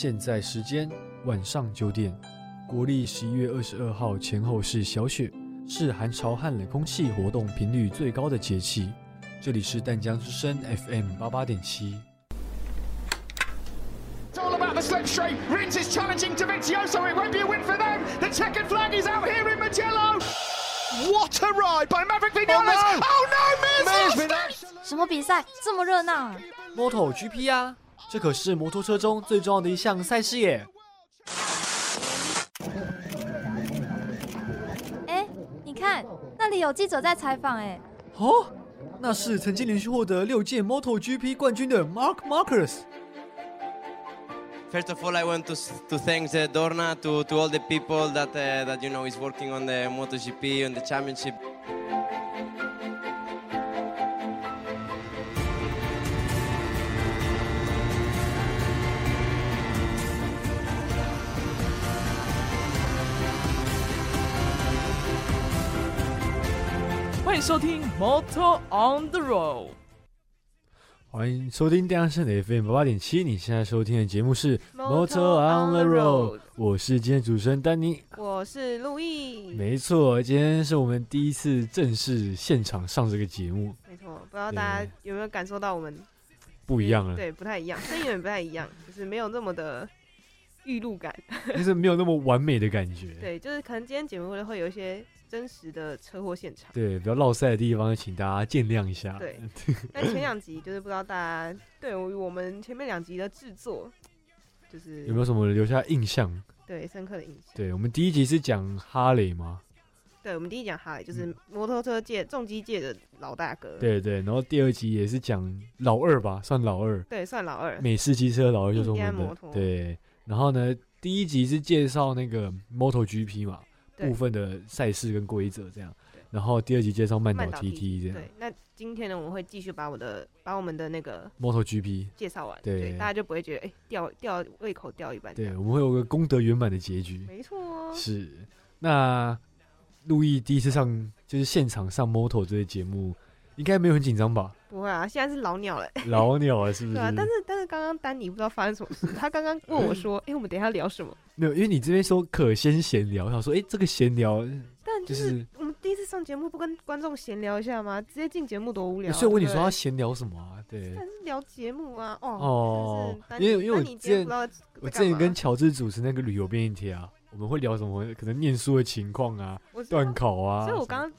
现在时间晚上九点，国历十一月二十二号前后是小雪，是寒潮和冷空气活动频率最高的节气。这里是淡江之声 FM 八八点七。The slipstream. Rins is challenging Davizioso. It won't be a win for them. The checkered flag is out here in Magello. What a ride by Maverick Vinales. Oh no, Miz! 什么比赛这么热闹啊？Moto GP 啊，这可是摩托车中最重要的一项赛事耶。哎，你看那里有记者在采访，哎，哦，那是曾经连续获得六届 Moto GP 冠军的 Mark Marcus。First of all, I want to, to thank the Dorna to, to all the people that uh, that you know is working on the MotoGP on the championship. 欢迎收听 Motor on the Road。欢迎收听电视的 FM 八八点七，你现在收听的节目是 Motor on the Road 我是今天主持人丹尼。我是陆毅，没错，今天是我们第一次正式现场上这个节目，没错，不知道大家有没有感受到我们不一样了，对，不太一样，声音有点不太一样，就是没有那么的预录感。就是没有那么完美的感觉。对，就是可能今天节目会有一些真实的车祸现场。对，比较落塞的地方，请大家见谅一下。对，但前两集就是不知道大家对于我们前面两集的制作，就是有没有什么留下印象？对深刻的印象？对我们第一集是讲哈雷吗？对，我们第一讲哈雷就是摩托车界、重机界的老大哥，嗯对对，然后第二集也是讲老二吧，算老二，对，算老二，美式机车老二就是我们摩托对。然后呢，第一集是介绍那个 MotoGP 嘛，部分的赛事跟规则这样对。然后第二集介绍慢岛 TT 这样对，那今天呢，我们会继续把我的把我们的那个，MotoGP 介绍完，对大家就不会觉得哎掉掉胃口掉一半对，我们会有个功德圆满的结局。没错哦，是，那路易第一次上就是现场上 Moto 这个节目，应该没有很紧张吧？不会啊，现在是老鸟了，老鸟了，是不是？对啊，但是但是刚刚丹尼不知道发生什么事，他刚刚问我说，哎，我们等一下聊什么？没有，因为你这边说可先闲聊，我想说，哎、这个闲聊 但就是是，我们第一次上节目，不跟观众闲聊一下吗？直接进节目多无聊啊。所以我问你说要闲聊什么啊？对，但是聊节目啊，哦，哦因为因为我之前我之前跟乔治主持那个旅游便利贴啊，我们会聊什么？可能念书的情况啊，断考啊。所以我刚刚，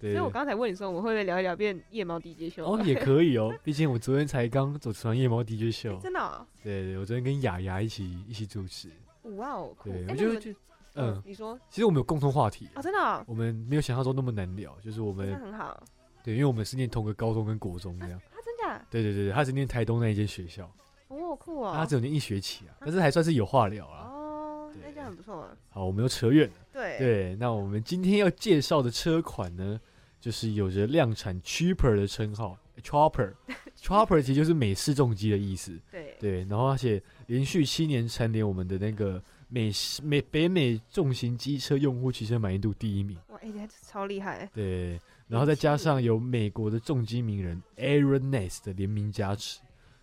所以我刚才问你说，我们会不会聊一聊变夜猫 DJ 秀？哦也可以哦，毕竟我昨天才刚主持完夜猫 DJ 秀，真的哦，对对，我昨天跟雅雅一起一起主持，哇哦，酷对，哎那你们我就就嗯，你说其实我们有共同话题，哦，真的哦，我们没有想象中那么难聊，就是我那们很好，对，因为我们是念同个高中跟国中这样，啊，真的？对对对对，他只念台东那一间学校，哦，酷哦，他只有念一学期啊，但是还算是有话聊啊。哦，那对这样很不错啊，好，我们又扯远了。对，对，那我们今天要介绍的车款呢，就是有着量产 cheaper 的称号，chopper，chopper 其实就是美式重机的意思。对对，然后而且连续七年蝉联我们的那个美美北美重型机车用户骑车满意度第一名。哇，哎，这超厉害，对，然后再加上有美国的重机名人 Aaron Ness 的联名加持。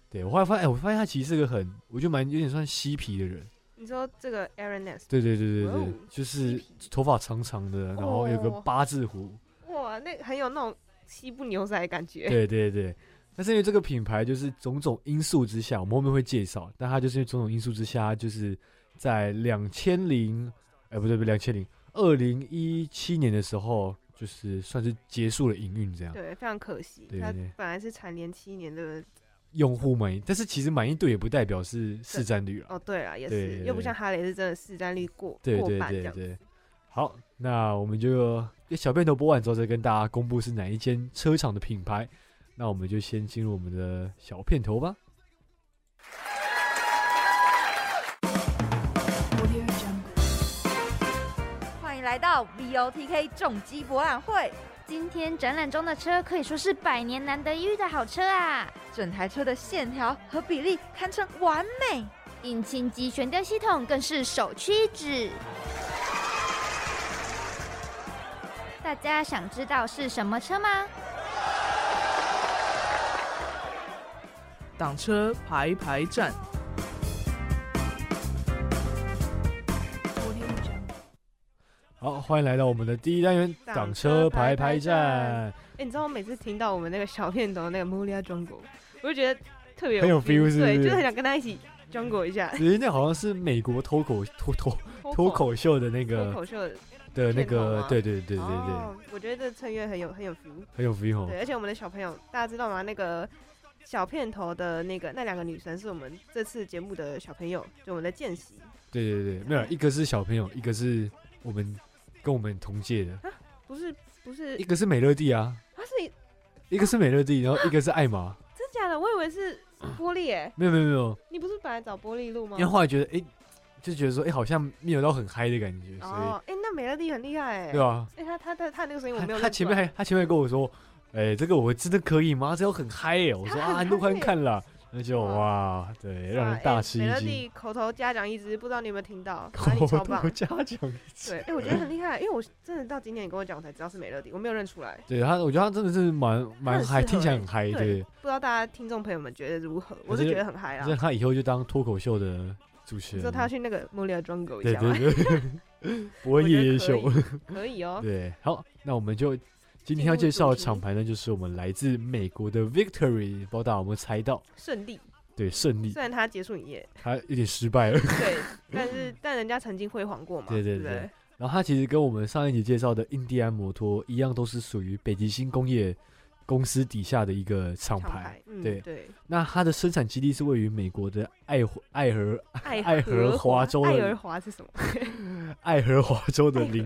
对我后来发现，哎，我发现他其实是个很，我就蛮有点算嬉皮的人。你说这个 Aaron Ness，对对对对对，哦就是头发长长的，然后有个哦八字胡。哇，那很有那种西部牛仔的感觉，对对对，但是因为这个品牌就是种种因素之下，我们后面会介绍，但它就是因为种种因素之下，它就是在两千零，哎不对不对，两千零二零一七年的时候，就是算是结束了营运这样，对，非常可惜，他对对。本来是蝉联七年的，用户满意，但是其实满意度也不代表是市占率了，哦，对啊，也是，又不像哈雷是真的市占率过过半这样，对对。好，那我们就小片头播完之后，再跟大家公布是哪一间车厂的品牌。那我们就先进入我们的小片头吧。欢迎来到 VOTK 重机博览会。今天展览中的车可以说是百年难得一遇的好车啊！整台车的线条和比例堪称完美，引擎及悬吊系统更是首屈一指。大家想知道是什么车吗？挡车排排站。好欢迎来到我们的第一单元挡车排排站。哎你知道我每次听到我们那个小片头那个 mulia 中国我就觉得特别很有 feel 对就是很想跟他一起中国一下。哎那好像是美国脱口脱脱脱口秀的那个脱口秀的的那个对对对对对，哦，我觉得这衬乐很有很有 feel。很有 feel 哦对，而且我们的小朋友，大家知道吗？那个小片头的那个那两个女生是我们这次节目的小朋友，就我们的见习。对对对，没有，一个是小朋友，一个是我们跟我们同届的，不是不是。一，个是美乐蒂啊，他是一个是美乐蒂，然后一个是艾玛，真假的？我以为是玻璃诶。没有没有没有，你不是本来找玻璃录吗？因为？后来觉得哎，就觉得说哎，好像没有到很嗨的感觉，所哦，哎，那美乐蒂很厉害哎。以对吧？哎，他他他他那个声音我没有他前面还他前面还跟我说，哎，这个我真的可以吗？这个很嗨耶！我说啊，他很录看嗨看啦，那就哇哇，对，让人大吃一惊。美乐蒂口头嘉奖一支，不知道你有没有听到？口头。嘉奖一次对，哎，我觉得很厉害，因为我真的到今天你跟我讲，我才知道是美乐蒂，我没有认出来。对他，我觉得他真的是蛮蛮嗨，听起来欸很嗨，对对。不知道大家听众朋友们觉得如何？我是觉得很嗨啊那。他以后就当脱口秀的主持人。你说他要去那个 Mulia Jungle 一对下吗？对对，博我觉得可夜秀。以可以哦。对，好，那我们就今天要介绍的厂牌呢，就是我们来自美国的 Victory，不知道大家有没有猜到？胜利，对，胜利，虽然他结束营业，他有点失败了。对，但是但人家曾经辉煌过嘛，对对对然后他其实跟我们上一集介绍的印第安摩托一样，都是属于北极星工业公司底下的一个厂牌对对，那它的生产基地是位于美国的爱爱荷爱爱荷华州的爱荷华是什么？爱荷华州的林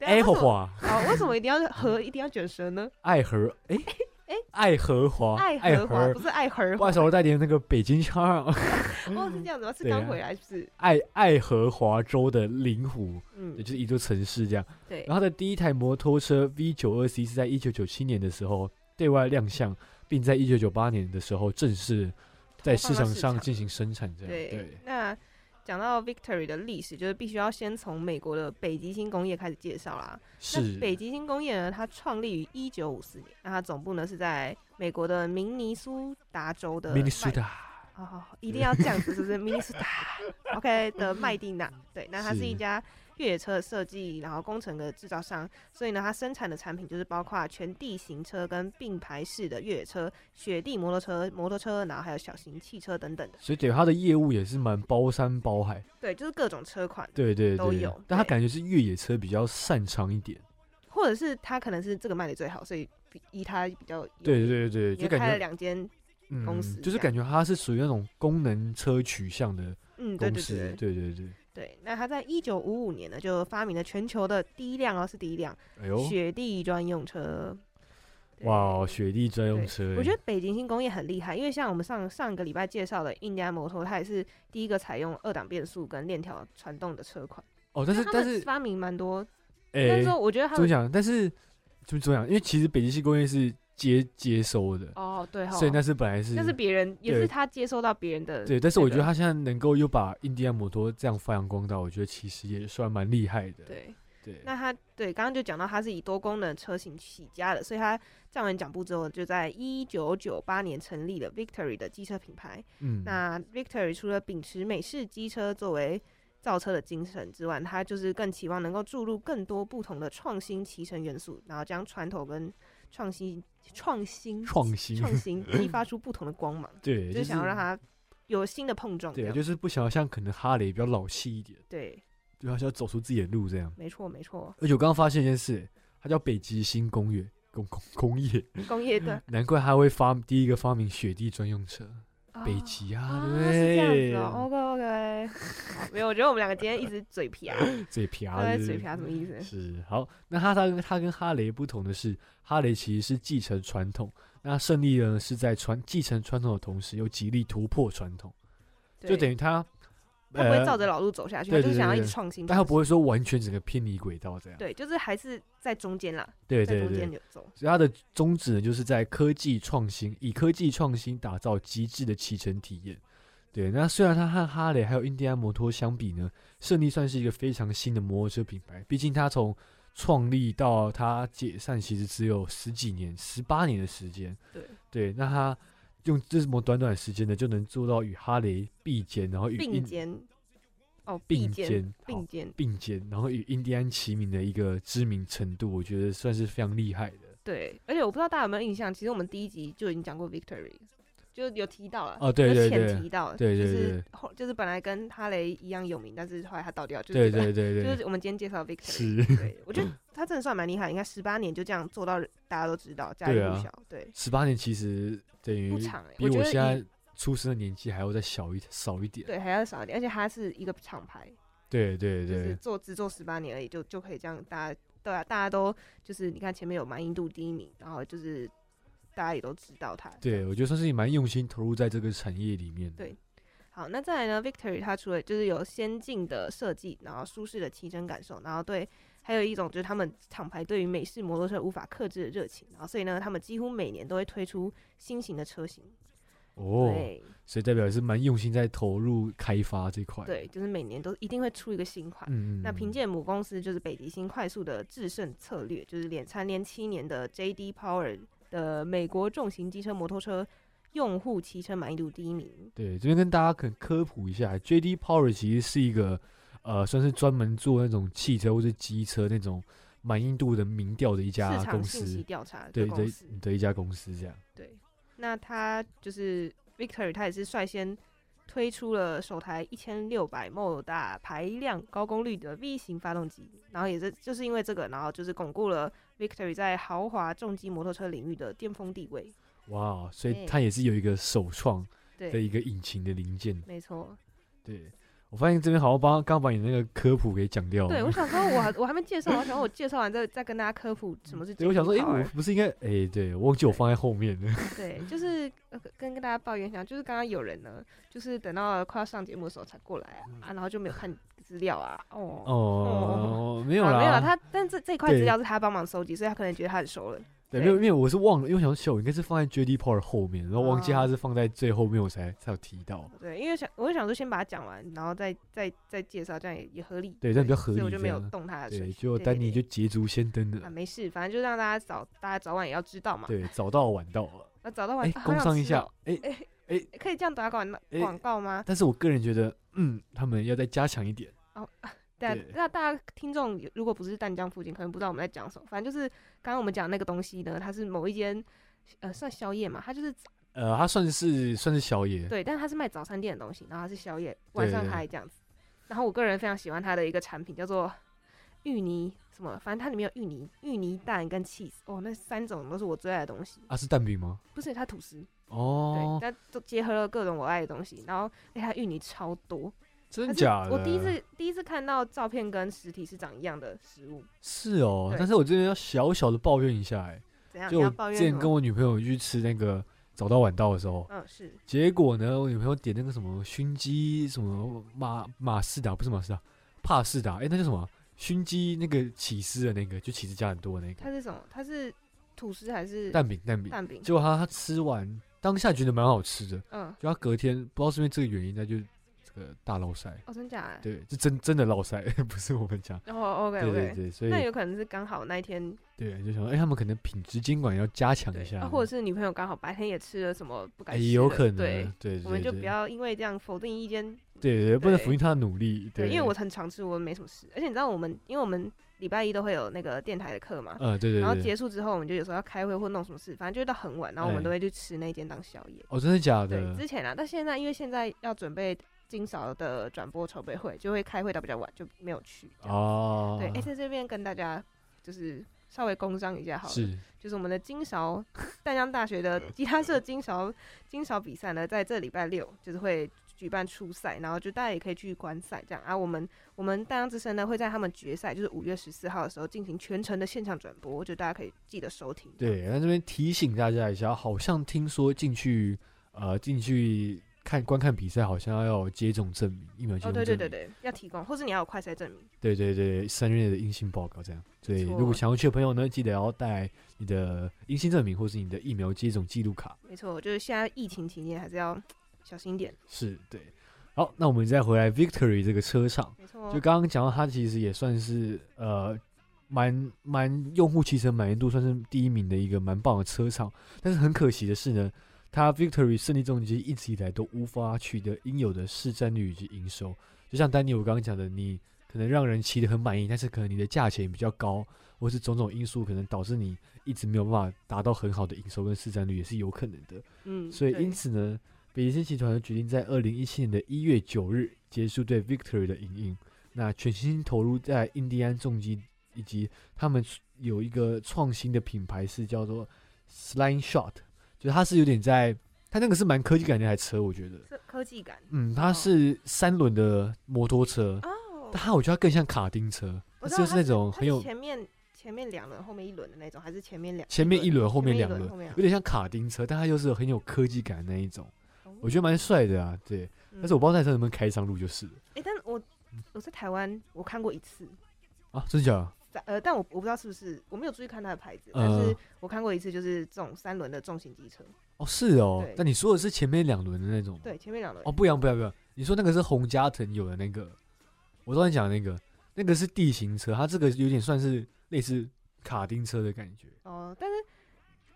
爱荷华啊，为什么一定要和一定要卷舌呢？爱荷哎哎爱荷华爱荷华不是爱荷华不好意思，我带点那个北京腔儿。哦，是这样子吗？是刚回来是不是？爱爱荷华州的灵湖，嗯也，就是一座城市这样。对然，后的第一台摩托车 V 九二 C 是在一九九七年的时候对外亮相，并在一九九八年的时候正式在市场上进行生产。这样对对，那讲到 Victory 的历史，就是必须要先从美国的北极星工业开始介绍啦。那是北极星工业呢，它创立于一九五四年，那它总部呢是在美国的明尼苏达州的明尼苏达。好好好，一定要这样子，是不是？明尼苏达，OK 的麦蒂娜，对，那它是是一家越野车的设计，然后工程的制造商，所以呢，它生产的产品就是包括全地形车跟并排式的越野车、雪地摩托车、摩托车，然后还有小型汽车等等的，所以对它的业务也是蛮包山包海，对，就是各种车款，对对对都有。但它感觉是越野车比较擅长一点，或者是它可能是这个卖的最好，所以比以它比较有对名对对对，就也开了两间，公司嗯，就是感觉它是属于那种功能车取向的嗯，公司，对对对。对对，对。那他在一九五五年呢，就发明了全球的第一辆哦，是第一辆哎呦，雪地专用车。对哇，雪地专用车，我觉得北极星工业很厉害，因为像我们上上个礼拜介绍的印第安摩托，它也是第一个采用二档变速跟链条传动的车款。哦，但是但是发明蛮多，但哎是，说我觉得他们怎么讲？但是怎么怎么讲？因为其实北极星工业是接接收的，哦，对哈，所以那是本来是那是别人，也是他接收到别人的那个。对，但是我觉得他现在能够又把印第安摩托这样发扬光大，我觉得其实也算蛮厉害的。对。对，那他对刚刚就讲到，他是以多功能车型起家的，所以他站完脚步之后，就在一九九八年成立了 Victory 的机车品牌。嗯，那 Victory 除了秉持美式机车作为造车的精神之外，他就是更期望能够注入更多不同的创新骑乘元素，然后将传统跟创新、创新、创新，创新 激发出不同的光芒，对，就是想要让它有新的碰撞对，就是不想要像可能哈雷比较老气一点，对，对，要走出自己的路这样。没错没错，而且我刚刚发现一件事，它叫北极星工业工工工业，工业的。难怪他会发第一个发明雪地专用车，北哦极啊，啊，对不对这样对？子哦。OK OK，没有，我觉得我们两个今天一直嘴皮啊，嘴瓢他在是不是嘴瓢什么意思？是好，那哈萨跟他跟哈雷不同的是，哈雷其实是继承传统，那胜利呢是在传继承传统的同时，又极力突破传统，就等于它他不会呃照着老路走下去，就是想要一对对对直创新，但他不会会说完全整个偏离轨道这样。对，就是还是在中间啦，在中对对中，间有走。所以他的宗旨呢，就是在科技创新，以科技创新打造极致的骑乘体验。对，那虽然它和哈雷还有印第安摩托相比呢，胜利算是一个非常新的摩托车品牌，毕竟它从创立到它解散，其实只有十几年、十八年的时间。对对，那它用这么短短的时间呢，就能做到与哈雷并肩，然后与并肩，哦，并肩并肩，并肩，然后与印第安齐名的一个知名程度，我觉得算是非常厉害的。对，而且我不知道大家有没有印象，其实我们第一集就已经讲过 Victory，就有提到了，哦对就对对浅提到了，对对就是对后就是本来跟哈雷一样有名，但是后来他倒掉，就是对对对对，就是我们今天介绍 Victory，是。对我觉得 他真的算蛮厉害，应该十八年就这样做到大家都知道，家喻户晓，对，十八年，其实等于不长哎、比我现在出生的年纪还要再小一少一点。对还要少一点，而且他是一个厂牌，对对对。就是对做只做十八年而已，就就可以这样，大家对啊，大家都就是你看前面有满意度第一名，然后就是大家也都知道他。对，我觉得算是蛮用心投入在这个产业里面的。对好，那再来呢？Victory 它除了就是有先进的设计，然后舒适的骑乘感受，然后对，还有一种就是他们厂牌对于美式摩托车无法克制的热情，然后所以呢，他们几乎每年都会推出新型的车型。哦，对所以代表也是蛮用心在投入开发这块。，对，就是每年都一定会出一个新款。嗯，那凭借母公司就是北极星快速的制胜策略，就是连蝉联七年的 JD Power 的美国重型机车摩托车用户骑车满意度第一名。对，这边跟大家可能科普一下，JD Power 其实是一个呃，算是专门做那种汽车或是机车那种满意度的民调的一家公司，调查的对的一家公司这样。对，那他就是 Victory，它也是率先推出了首台一千六百 m 大排量高功率的 V 型发动机，然后也是就是因为这个，然后就是巩固了 Victory 在豪华重机摩托车领域的巅峰地位。哇，所以对它也是有一个首创的，一个引擎的零件。没错。对，我发现这边好像帮刚把你那个科普给讲掉了。对，我想说我还 我还没介绍，我想说我介绍完再再跟大家科普什么是。对，我想说，哎、我不是应该，哎、对我忘记我放在后面了。对，就是、呃、跟跟大家抱怨一下，就是刚刚有人呢，就是等到快要上节目的时候才过来啊，啊然后就没有看资料啊，哦。哦，没有啦，啊没有啦，他但这这一块资料是他帮忙收集，所以他可能觉得他很熟了。对，对没有，因为我是忘了，因为我想说，我应该是放在 JD Power 后面，然后忘记他是放在最后面，我才才有提到。对，因为想我就想说先把它讲完，然后再再再介绍，这样也也合理。对这样比较合理所以我就没有动他的对对对丹尼就捷足先登啊。没事，反正就让大家早大家早晚也要知道嘛。对，早到晚到了。那早到晚工商一下哎哎，哎，可以这样打广哎广告吗？但是我个人觉得，嗯，他们要再加强一点。对啊对，那大家听众如果不是淡江附近，可能不知道我们在讲什么。反正就是刚刚我们讲那个东西呢，它是某一间呃算宵夜嘛，它就是呃，它算是算是宵夜，对，但是它是卖早餐店的东西，然后它是宵夜，晚上对还这样子。然后我个人非常喜欢它的一个产品叫做芋泥什么，反正它里面有芋泥、芋泥蛋跟 cheese，哦，那三种都是我最爱的东西。啊，是蛋饼吗？不是它吐司，哦对，，它都结合了各种我爱的东西。然后哎，它芋泥超多，真的假的？我第一次第一次看到照片跟实体是长一样的食物，是哦，但是我这边要小小的抱怨一下，哎，怎样？就？之前跟我女朋友去吃那个早到晚到的时候，嗯，是结果呢，我女朋友点那个什么熏鸡，什么马马士达，不是马士达，帕士达，哎、那叫什么？熏鸡那个起司的那个，就起司加很多的那个它是什么？它是吐司还是蛋饼，蛋饼。蛋饼？结果他他吃完当下觉得蛮好吃的，嗯，就他隔天不知道是因为这个原因，他就这个大落塞。哦，真假的？对，是真真的落塞，不是我们讲。哦，OK 对对 OK，对，所以那有可能是刚好那一天，对就想说，哎、他们可能品质监管要加强一下，啊或者是女朋友刚好白天也吃了什么不哎、该吃的，有可能，对对，对我们就不要因为这样否定一间，对对，不能否定他的努力，对，因为我很常吃，我没什么事，而且你知道我们，因为我们礼拜一都会有那个电台的课嘛，呃，对对然后，结束之后，我们就有时候要开会或弄什么事，反正就会到很晚，然后我们哎都会去吃那间当宵夜。哦，真的假的对，之前啊，但现在因为现在要准备金勺的转播筹备会，就会开会到比较晚，就没有去。哦，对，哎、在这边跟大家就是稍微工商一下好了，是就是我们的金勺 淡江大学的吉他社金勺 金勺比赛呢，在这礼拜六就是会举办初赛，然后就大家也可以去观赛这样啊。我们我们淡江之声呢会在他们决赛，就是五月十四号的时候进行全程的现场转播，就大家可以记得收听。对，那这边提醒大家一下，好像听说进去呃进去看观看比赛，好像要有接种证明，疫苗接哦，种证明。对对对对，要提供，或是你要有快筛证明。对对对三月内的阴性报告这样。所以如果想要去的朋友呢，记得要带你的阴性证明或是你的疫苗接种记录卡。没错，就是现在疫情期间还是要小心一点。是对。好，那我们再回来 Victory 这个车厂，没错，就刚刚讲到，它其实也算是呃蛮蛮用户骑乘满意度算是第一名的一个蛮棒的车厂，但是很可惜的是呢，它 Victory 胜利重机一直以来都无法取得应有的市占率以及营收。就像丹尼我刚刚讲的，你可能让人骑得很满意，但是可能你的价钱比较高，或是种种因素可能导致你一直没有办法达到很好的营收跟市占率，也是有可能的。嗯，所以因此呢，北极星集团决定在二零一七年的一月九日结束对 Victory 的营运，那全心投入在印第安重机以及他们有一个创新的品牌是叫做 Slime Shot，就它是有点在，它那个是蛮科技感的一台车，我觉得，科技感嗯，它是三轮的摩托车，哦但它我觉得它更像卡丁车，就是那种很有前面前面两轮，后面一轮的那种，还是前面两前面一轮后面两轮有点像卡丁车，但它又是很有科技感的那一种，我觉得得，蛮帅的啊，对。但是我不知道那台车能不能开上路就是了哎、但我我在台湾我看过一次，啊，真的假的？在呃，但我我不知道是不是我没有注意看它的牌子，呃但是我看过一次，就是这种三轮的重型机车，哦，是哦对。但你说的是前面两轮的那种？对，前面两轮哦，不一样，不一样，不一样。你说那个是洪家腾有的那个，我刚才讲那个，那个是地形车，它这个有点算是类似卡丁车的感觉。哦，但是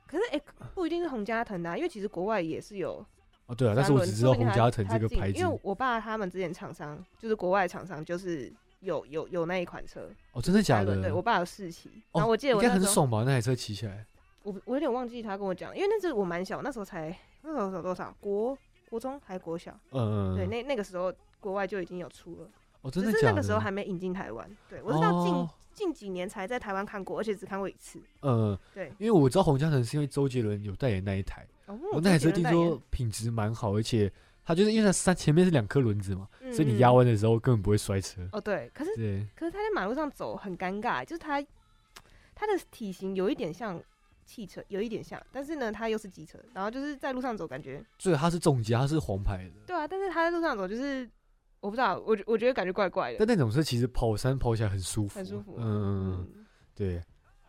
可是哎、不一定是洪家腾的啊、因为其实国外也是有哦，对啊，但是我只知道洪家腾这个牌子因。为我爸他们之前厂商就是国外厂商，就是有有有那一款车，哦，真的假的？对我爸有试骑，哦然后我记得我应该很爽吧？那台车骑起来。我我有点忘记他跟我讲，因为那时我蛮小，那时候才那时候有多少国国中还国小，嗯嗯，对，那那个时候国外就已经有出了，哦，真的？那个时候还没引进台湾，对我是到近、哦近几年才在台湾看过，而且只看过一次，嗯，对，因为我知道洪嘉诚是因为周杰伦有代言那一台，哦，我那台车听说品质蛮好，而且它就是因为它三前面是两颗轮子嘛，嗯所以你嗯压弯的时候根本不会摔车。哦对，可是对，可是他在马路上走很尴尬，就是他他的体型有一点像汽车，有一点像，但是呢，他又是机车，然后就是在路上走，感觉所以它是重机，它是黄牌的。对啊，但是他在路上走就是我不知道，我觉我觉得感觉怪怪的，但那种车其实跑山跑起来很舒服，很舒服，嗯，嗯对。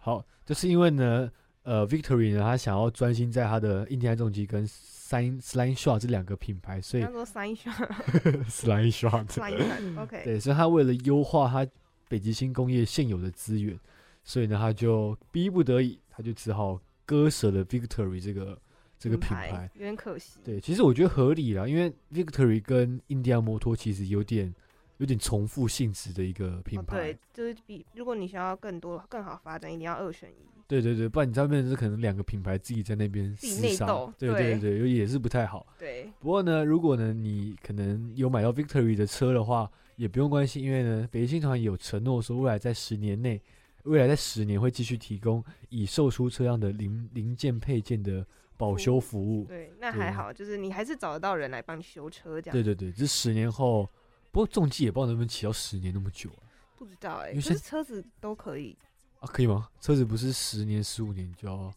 好，就是因为呢，呃，Victory 呢，他想要专心在他的印第安重机跟 Slime Slime Shot 这两个品牌，所以他说 sign shot Slime Shot，sign shot，OK，对，所以他为了优化他北极星工业现有的资源，所以呢，他就逼不得已，他就只好割舍了 Victory 这个这个品牌。有点可惜，对，其实我觉得合理啦，因为 Victory 跟印第安摩托其实有点有点重复性质的一个品哦，牌。对，就是比如果你想要更多更好发展，一定要二选一。对对对，不然你在那边是可能两个品牌自己在那边自己厮杀内斗对对对对，也是不太好。对，不过呢，如果呢你可能有买到 Victory 的车的话，也不用关心，因为呢北京团有承诺说未来在十年内，未来在十年会继续提供已售出车辆的零零件配件的保修服务。对，那还好，就是你还是找得到人来帮你修车这样。对对对，这十年后，不过重机也不知道能不能骑到十年那么久啊？不知道哎、因为现可是车子都可以。啊，可以吗？车子不是十年、十五年就要，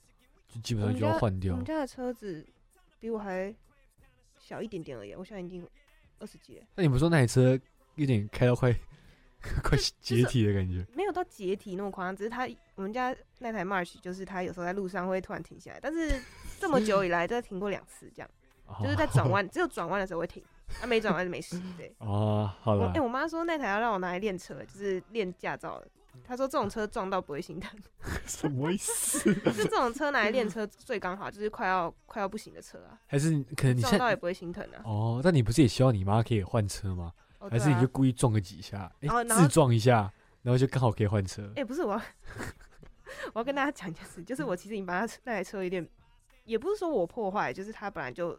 就基本上就要换掉我们。家的车子比我还小一点点而已，我现在已经二十几了，那你们说那台车有点开到快 快解体的感觉？没有到解体那么夸张，只是它我们家那台 March 就是它有时候在路上会突然停下来，但是 这么久以来都停过两次，这样就是在转弯，只有转弯的时候会停，它、没转弯就没事。对，哦，好我了哎、，我妈说那台要让我拿来练车，就是练驾照的。她说这种车撞到不会心疼，什么意思？就这种车拿来练车最刚好，就是快要快要不行的车啊，还是可能你撞到也不会心疼啊。哦？但你不是也希望你妈可以换车吗？哦还是你就故意撞个几下，自撞一下，然后就刚好可以换车？哎、不是我要，我要跟大家讲一件事，就是我其实已经把它那台车有点，也不是说我破坏，就是它本来就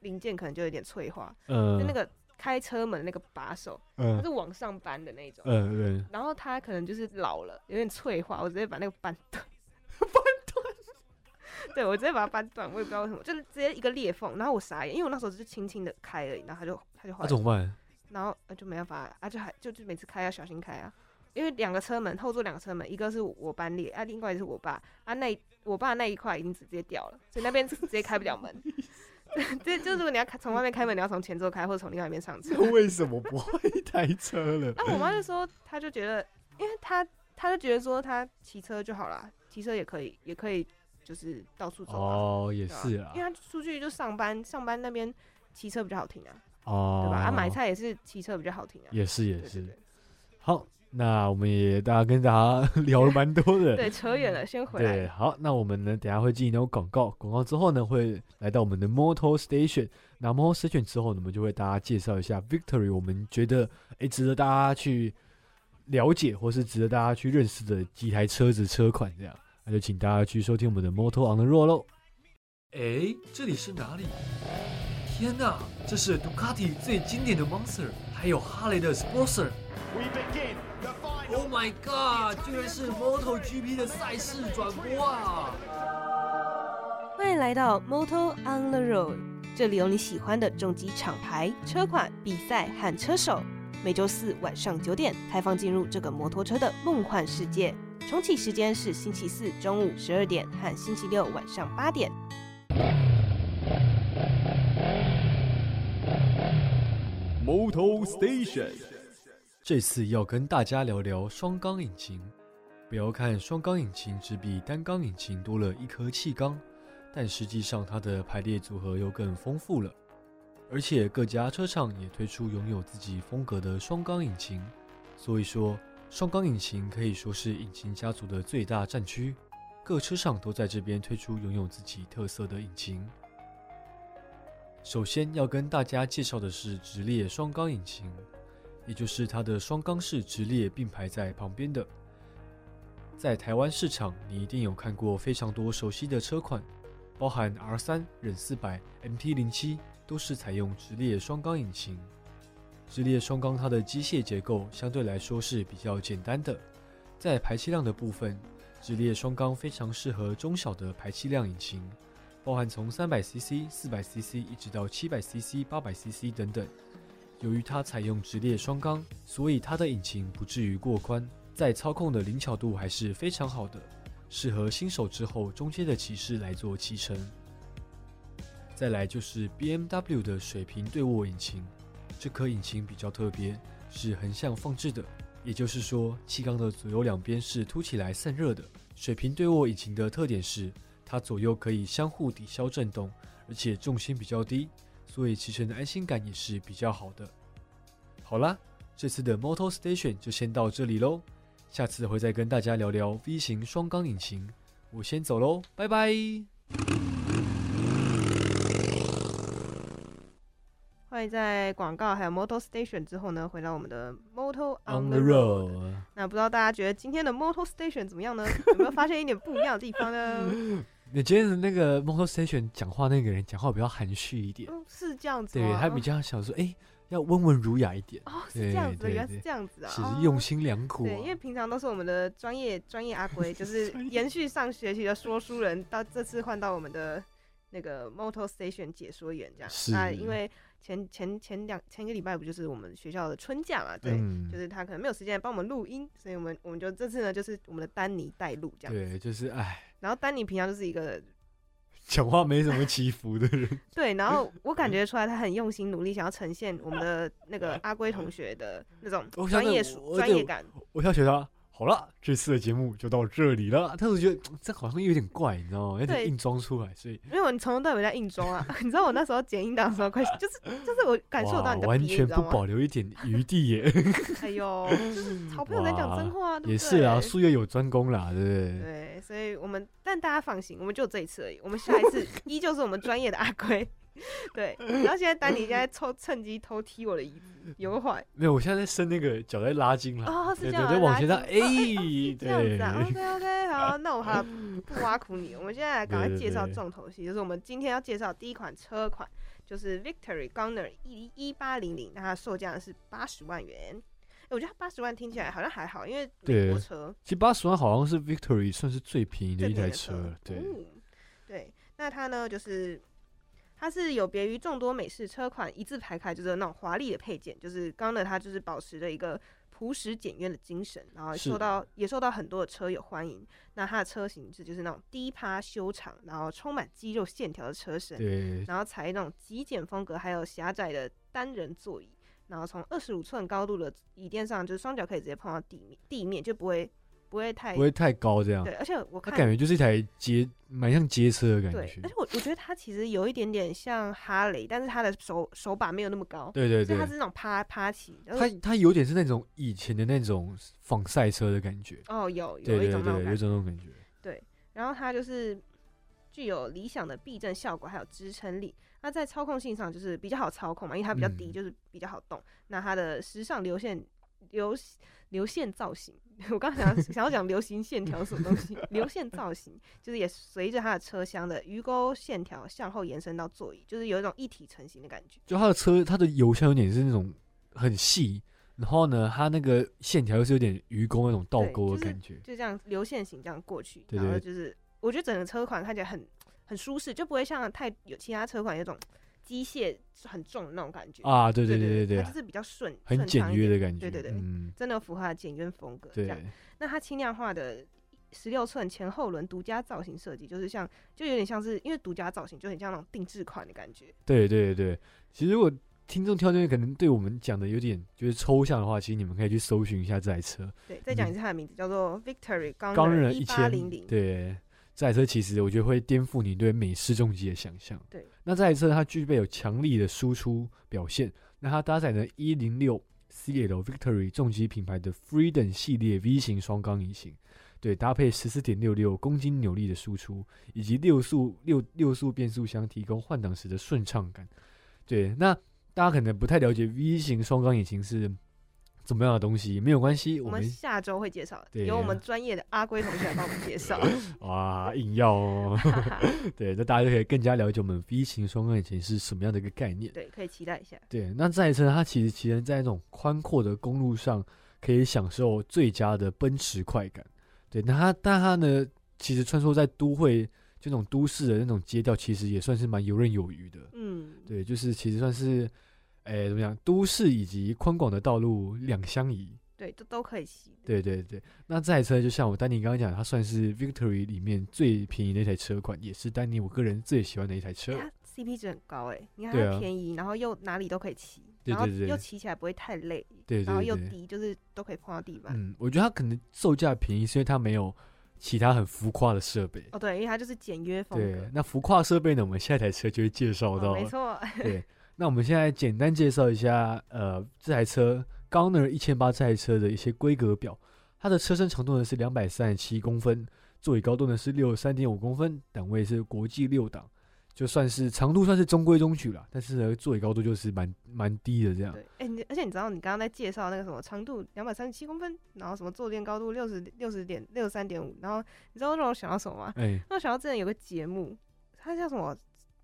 零件可能就有点脆化，嗯，就那个开车门那个把手，它嗯是往上扳的那种，嗯嗯，然后它可能就是老了，有点脆化，我直接把那个扳断，扳断，对我直接把它扳断，我也不知道为什么，就是直接一个裂缝，然后我傻眼，因为我那时候只是轻轻的开而已，然后它就它就坏了那怎，么办？然后呃就没办法啊，就还就就每次开要小心开啊，因为两个车门后座两个车门，一个是我搬裂啊，另外一个是我爸啊，那一我爸那一块已经直接掉了，所以那边直接开不了门。对，就是如果你要开从外面开门，你要从前座开，或者从另外一边上车。为什么不会开车了？啊，我妈就说，她就觉得，因为她她就觉得说，她骑车就好啦，骑车也可以，也可以，就是到处走啊，哦，也是啊因，为她出去就上班，上班那边骑车比较好停啊，哦，对吧？啊，买菜也是骑车比较好停啊，也是也是。好，那我们也大家跟大家 聊了蛮多的，对，扯远了，先回对，好，那我们呢，等下会进行那种广告，广告之后呢，会来到我们的 Motor Station。那 Motor Station 之后呢，我们就为大家介绍一下 Victory，我们觉得诶值得大家去了解，或是值得大家去认识的几台车子车款，这样，那就请大家去收听我们的 Motor on the Road 喽。哎，这里是哪里？天哪，这是 Ducati 最经典的 Monster，还有哈雷的 Sportster。We begin. Oh my god！居然是 MotoGP 的赛事转播啊！欢迎来到 Moto on the Road，这里有你喜欢的重机厂牌、车款、比赛和车手。每周四晚上九点，开放进入这个摩托车的梦幻世界。重启时间是星期四中午十二点和星期六晚上八点。Moto Station。这次要跟大家聊聊双缸引擎。不要看双缸引擎只比单缸引擎多了一颗气缸，但实际上它的排列组合又更丰富了。而且各家车厂也推出拥有自己风格的双缸引擎，所以说双缸引擎可以说是引擎家族的最大战区。各车厂都在这边推出拥有自己特色的引擎。首先要跟大家介绍的是直列双缸引擎，也就是它的双缸是直列并排在旁边的。在台湾市场，你一定有看过非常多熟悉的车款，包含 R 三、忍四百、MT 零七，都是采用直列双缸引擎。直列双缸它的机械结构相对来说是比较简单的，在排气量的部分，直列双缸非常适合中小的排气量引擎。包含从三百 CC、四百 CC 一直到七百 CC、八百 CC 等等。由于它采用直列双缸，所以它的引擎不至于过宽，在操控的灵巧度还是非常好的，适合新手之后中阶的骑士来做骑乘。再来就是 BMW 的水平对卧引擎，这颗引擎比较特别，是横向放置的，也就是说气缸的左右两边是凸起来散热的。水平对卧引擎的特点是。它左右可以相互抵消震动，而且重心比较低，所以骑乘的安心感也是比较好的。好啦，这次的 Motor Station 就先到这里喽，下次会再跟大家聊聊 V 型双缸引擎。我先走喽，拜拜。欢迎在广告还有 Motor Station 之后呢，回到我们的 Moto On the Road。road，那不知道大家觉得今天的 Motor Station 怎么样呢？有没有发现一点不一样的地方呢？你今天的那个 Motor Station 讲话那个人讲话比较含蓄一点，嗯，是这样子吗？对他比较想说，哎、要温文儒雅一点，哦，是这样子的，原来是对这样子啊，是哦用心良苦、啊。对，因为平常都是我们的专业专业阿龟，就是延续上学期的说书人，到这次换到我们的那个 Motor Station 解说员这样。是那因为前前前两前一个礼拜不就是我们学校的春假嘛，对，嗯就是他可能没有时间帮我们录音，所以我们我们就这次呢就是我们的丹尼带路这样。对，就是哎，然后丹尼平常就是一个 讲话没什么起伏的人。对，然后我感觉出来他很用心努力，想要呈现我们的那个阿龟同学的那种专业专业感。我想学他，好了，这次的节目就到这里了。但是我觉得嗯这好像有点怪，你知道吗？有点硬装出来，所以因为我从头到尾在硬装啊，你知道我那时候剪音档的时候，快就是就是我感受到你的完全不保留一点余地耶。哎呦，就是 好朋友在讲真话，对不对？也是啊，术业有专攻啦，对不对？对，所以我们但大家放心，我们就这一次而已，我们下一次依旧是我们专业的阿龟。对，然后现在丹尼现在抽趁机偷踢我的椅子，有坏没有，我现在在伸那个脚在拉筋了。哦，是这样啊，对，往前拉，拉哎筋，这样子啊，OK OK，好，那我还不挖苦你，我们现在来赶快介绍重头戏，就是我们今天要介绍第一款车款，就是 Victory Gunner 一一八零零，那它售价是八十万元。欸我觉得八十万听起来好像还好，因为美国对车其实八十万好像是 Victory 算是最便宜的一台车了，对。嗯对，那它呢就是。它是有别于众多美式车款一字排开，就是那种华丽的配件，就是刚的它就是保持着一个朴实简约的精神，然后受到也受到很多的车友欢迎。那它的车型是就是那种低趴修长，然后充满肌肉线条的车身，对，然后采那种极简风格，还有狭窄的单人座椅，然后从二十五寸高度的椅垫上，就是双脚可以直接碰到地面，地面就不会不会太不会太高这样。对，而且我看感觉就是一台街，蛮像街车的感觉，对而且。我我觉得它其实有一点点像哈雷，但是它的手手把没有那么高，对对对所以它，是那种趴趴起，然后它它有点是那种以前的那种仿赛车的感觉。哦有对对有一种那对，有一种感觉，种那种感觉。然后它就是具有理想的避震效果，还有支撑力。那在操控性上就是比较好操控嘛，因为它比较低，嗯就是比较好动。那它的时尚流线流流线造型，我刚想要想要讲流行线条什么东西，流线造型就是也随着它的车厢的鱼钩线条向后延伸到座椅，就是有一种一体成型的感觉。就它的车，它的油箱有点是那种很细，然后呢，它那个线条又是有点鱼钩那种倒钩的感觉。就这样流线型这样过去，然后就是我觉得整个车款看起来很很舒适，就不会像太有其他车款有种机械很重的那种感觉。啊，对对对对对它就是比较顺，很简约的感觉。对对对嗯，真的符合它的简约风格。这对样，那它轻量化的十六寸前后轮独家造型设计，就是像就有点像是因为独家造型，就很像那种定制款的感觉。对对对。其实如果听众挑这边可能对我们讲的有点就是抽象的话，其实你们可以去搜寻一下这台车。对，再讲一次它的名字，叫做 Victory 钢人一千八零零。对，这台车其实我觉得会颠覆你对美式重机的想象。对，那这台车它具备有强力的输出表现，那它搭载了一零六 CL Victory 重机品牌的 Freedom 系列 V 型双缸引擎，对，搭配十四点六六公斤扭力的输出，以及六速六六速变速箱，提供换挡时的顺畅感。对，那大家可能不太了解 V 型双缸引擎是怎么样的东西，没有关系，我我们们下周会介绍，对由我们专业的阿龟同学来帮我们介绍。哇硬要哦。对，那大家就可以更加了解我们 V 型双缸引擎是什么样的一个概念。对，可以期待一下。对，那这台车它其实其实在那种宽阔的公路上，可以享受最佳的奔驰快感。对，那它但它呢，其实穿梭在都会就那种都市的那种街道，其实也算是蛮游刃有余的。嗯，对，就是其实算是，诶、怎么样，都市以及宽广的道路两相宜。对，都都可以骑。对对对，那这台车就像我丹尼刚刚讲，它算是 Victory 里面最便宜的一台车款，也是丹尼我个人最喜欢的一台车。它 CP 值很高哎，你看它便宜，然后又哪里都可以骑，然后又骑起来不会太累，对然后又低，就是都可以碰到地板。嗯，我觉得它可能售价便宜，是因为它没有其他很浮夸的设备。哦，对，因为它就是简约风对格，。那浮夸设备呢，我们下一台车就会介绍到。没错，对，那我们现在简单介绍一下，呃，这台车 Gunner 一千八这台车的一些规格表。它的车身长度呢是两百三十七公分，座椅高度呢是六十三点五公分，档位是国际六档，就算是长度算是中规中矩了，但是呢座椅高度就是蛮蛮低的这样。对，哎、你而且你知道你刚刚在介绍那个什么长度两百三十七公分，然后什么坐垫高度六十六十点六十三点五，然后你知道让我想到什么吗？哎、让我想到之前有个节目，它叫什么？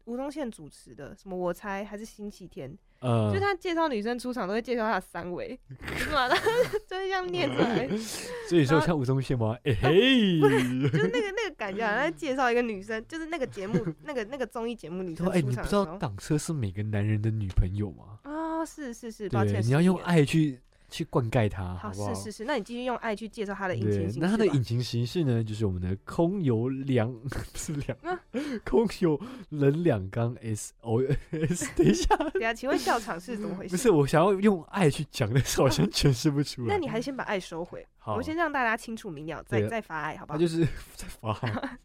吴宗宪主持的，什么我猜还是星期天，呃就，他介绍女生出场都会介绍她的三围，是吗？然 后就是这样念出来，所以说像吴宗宪吗？哎、嘿，就是那个那个感觉，好像在介绍一个女生，就是那个节目那个那个综艺节目女生说哎、出你不知。道挡车是每个男人的女朋友吗？哦，是是是，抱，歉，你要用。爱去去灌溉它，好，不好？是是是，那你继续用爱去介绍它的引擎，形式那它的引擎形式呢，就是我们的空油两 不是两啊，空油冷两缸 S O S。等一下，等一下，请问校场是怎么回事？不是我想要用爱去讲，但是好像诠释不出来。那你还先把爱收回，好我先让大家清楚明了，再再发爱，好不好？它就是 在发爱，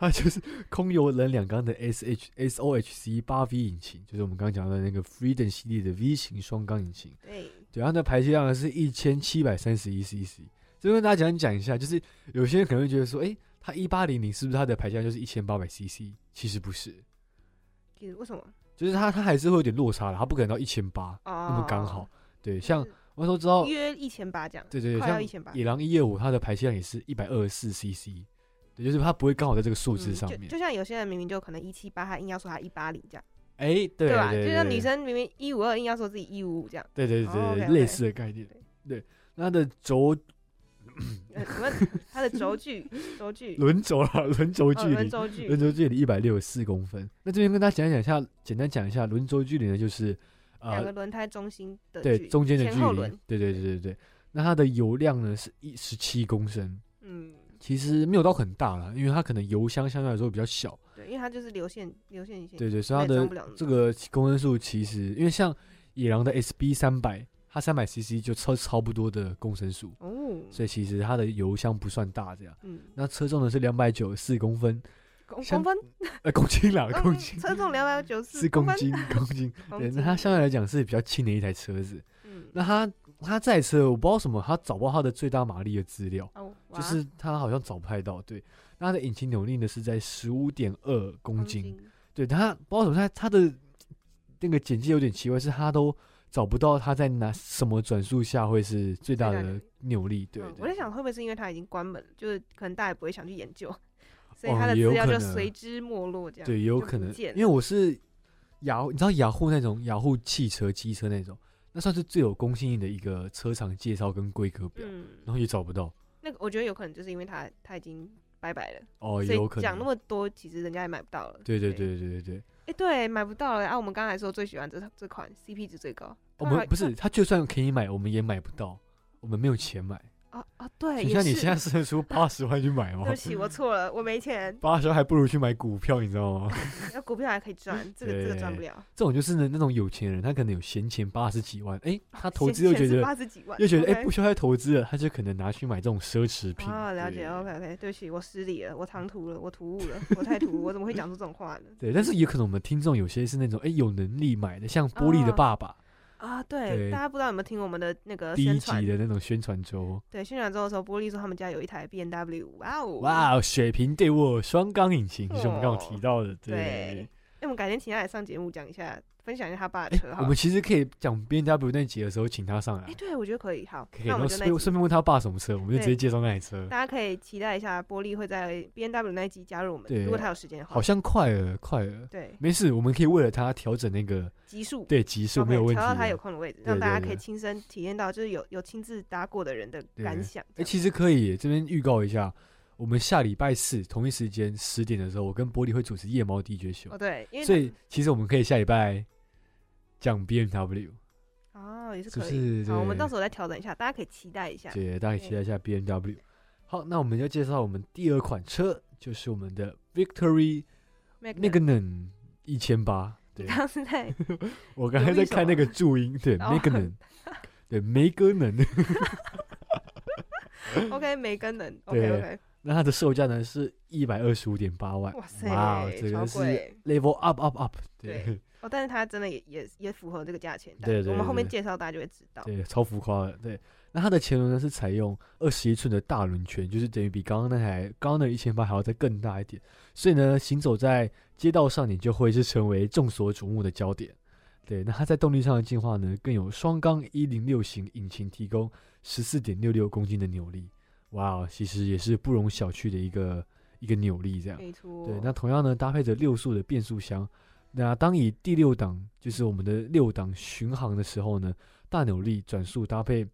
它就是空油冷两缸的 S H S O H C 八 V 引擎，就是我们刚刚讲的那个 Freedom 系列的 V 型双缸引擎。对，对，它的排气量呢是一千七百三十一 CC。这边跟大家讲讲一下，就是有些人可能会觉得说，诶，它一八零零是不是它的排气量就是一千八百 CC？其实不是，其实为什么？就是它它还是会有点落差的，它不可能到一千八哦，那么刚好。对，像我那时候知道，约一千八这样，对对对，像1800野狼一二五，它的排气量也是一百二十四 CC。对，就是它不会刚好在这个数字嗯上面。就就像有些人明明就可能一七八，他硬要说他一八零这样，哎，对吧？就像女生明明一五二，硬要说自己一五五这样。对对对哦对类似的概念对。它的轴什么？它的轴距，轴距，轮轴啊，轮轴哦距离，轮轴距轮，轴距离一百六十四公分。那这边跟大家讲讲一下，简单讲一下轮轴距离呢，就是呃，两个轮胎中心的对中间的距离。对对对对对。那它的油量呢是一十七公升，嗯，其实没有到很大了，因为它可能油箱相对来说比较小，对，因为它就是流线流线型，对对，所以它的这个公升数其实，因为像野狼的 SB 三百，它三百 CC 就超超不多的公升数，哦，嗯所以其实它的油箱不算大，这样。嗯，那车重呢是两百九十四公分，公公分，呃，公斤啦，嗯公斤车重两百九十四，公斤，公斤。对，那它相对来讲是比较轻的一台车子。嗯，那它它这台车我不知道什么，它找不到它的最大马力的资料，哦，就是它好像找不太到。对，那它的引擎扭力呢是在十五点二公公斤。对，它不知道它它的那个简介有点奇怪，是它都找不到它在哪什么转速下会是最大的扭力。对我在想会不会是因为它已经关门，就是可能大家也不会想去研究，所以哦它的资料就随之没落，这样对，也有可能，因为我是雅，你知道雅虎那种雅虎汽车、机车那种，那算是最有公信力的一个车厂介绍跟规格表，嗯，然后也找不到。那个我觉得有可能就是因为它它已经拜拜了，哦，有可能。以讲那么多，其实人家也买不到了。对对，对对对对，哎，对，买不到了啊！我们刚才说最喜欢这这款 CP 值最高，我们不是，他就算可以买，我们也买不到，我们没有钱买。啊啊，对，就像你现在是出 八十万去买吗对不？起，我错了，我没钱，八十万还不如去买股票，你知道吗？那股票还可以赚，这个这个赚不了。这种就是呢那种有钱人，他可能有闲钱八十几万，哎，他投资又觉得八十几万，又觉得哎不需要再投资了，他就可能拿去买这种奢侈品。啊，了解，OK OK，对不起，我失礼了，我唐突了，我突兀了，我太突兀，我怎么会讲出这种话呢？对，但是也可能我们听众有些是那种哎有能力买的，像玻璃的哦爸爸、啊，对，对大家不知道有没有听我们的那个第一宣传集？的那种宣传周，对，宣传周的时候，玻璃说他们家有一台 B N W，哇哦，哇哦，水平对卧双缸引擎，就是我们刚刚哦提到的，对对。那我们改天请他来上节目讲一下，分享一下他爸的哎车。我们其实可以讲 B N W 那集的时候，请他上来哎，，对，我觉得可以，好，可以，那顺便顺便问他爸什么车，我们就直接介绍那台车。大家可以期待一下，玻璃会在 B N W 那一集加入我们，对如果他有时间的话。好像快了，快了，对，没事，我们可以为了他调整那个极速对级数没有问题的。调到他有空的位置，让大家可以亲身体验到，就是有有亲自搭过的人的感想。哎、其实可以，这边预告一下，我们下礼拜四同一时间十点的时候，我跟玻璃会主持夜猫 DJ 秀，哦，对，所以其实我们可以下礼拜讲 B M W，哦也是可以。是？好，我们到时候再调整一下，大家可以期待一下。对，大家可以期待一下 B M W。好，那我们就介绍我们第二款车，就是我们的 Victory 那个 Magna 能一千八。对。你，刚刚是在 我刚才在看那个注音，对，哦那个能，对，梅根能。OK 没跟人 OK 对 OK，那它的售价呢是一百二十五点八万，哇塞这个是 level up up up，对。对哦，但是它真的也也也符合这个价钱。对对我们后面介绍大家就会知道。对，超浮夸的。对，那它的前轮呢是采用二十一寸的大轮圈，就是等于比刚刚那台刚刚的一千八还要再更大一点，所以呢，行走在街道上，你就会是成为众所瞩目的焦点。对，那它在动力上的进化呢，更有双缸一零六型引擎，提供十四点六六公斤的扭力。哇哦，其实也是不容小觑的一个一个扭力，这样。没错。对，那同样呢，搭配着六速的变速箱。那当以第六档，就是我们的六档巡航的时候呢，大扭力转速搭配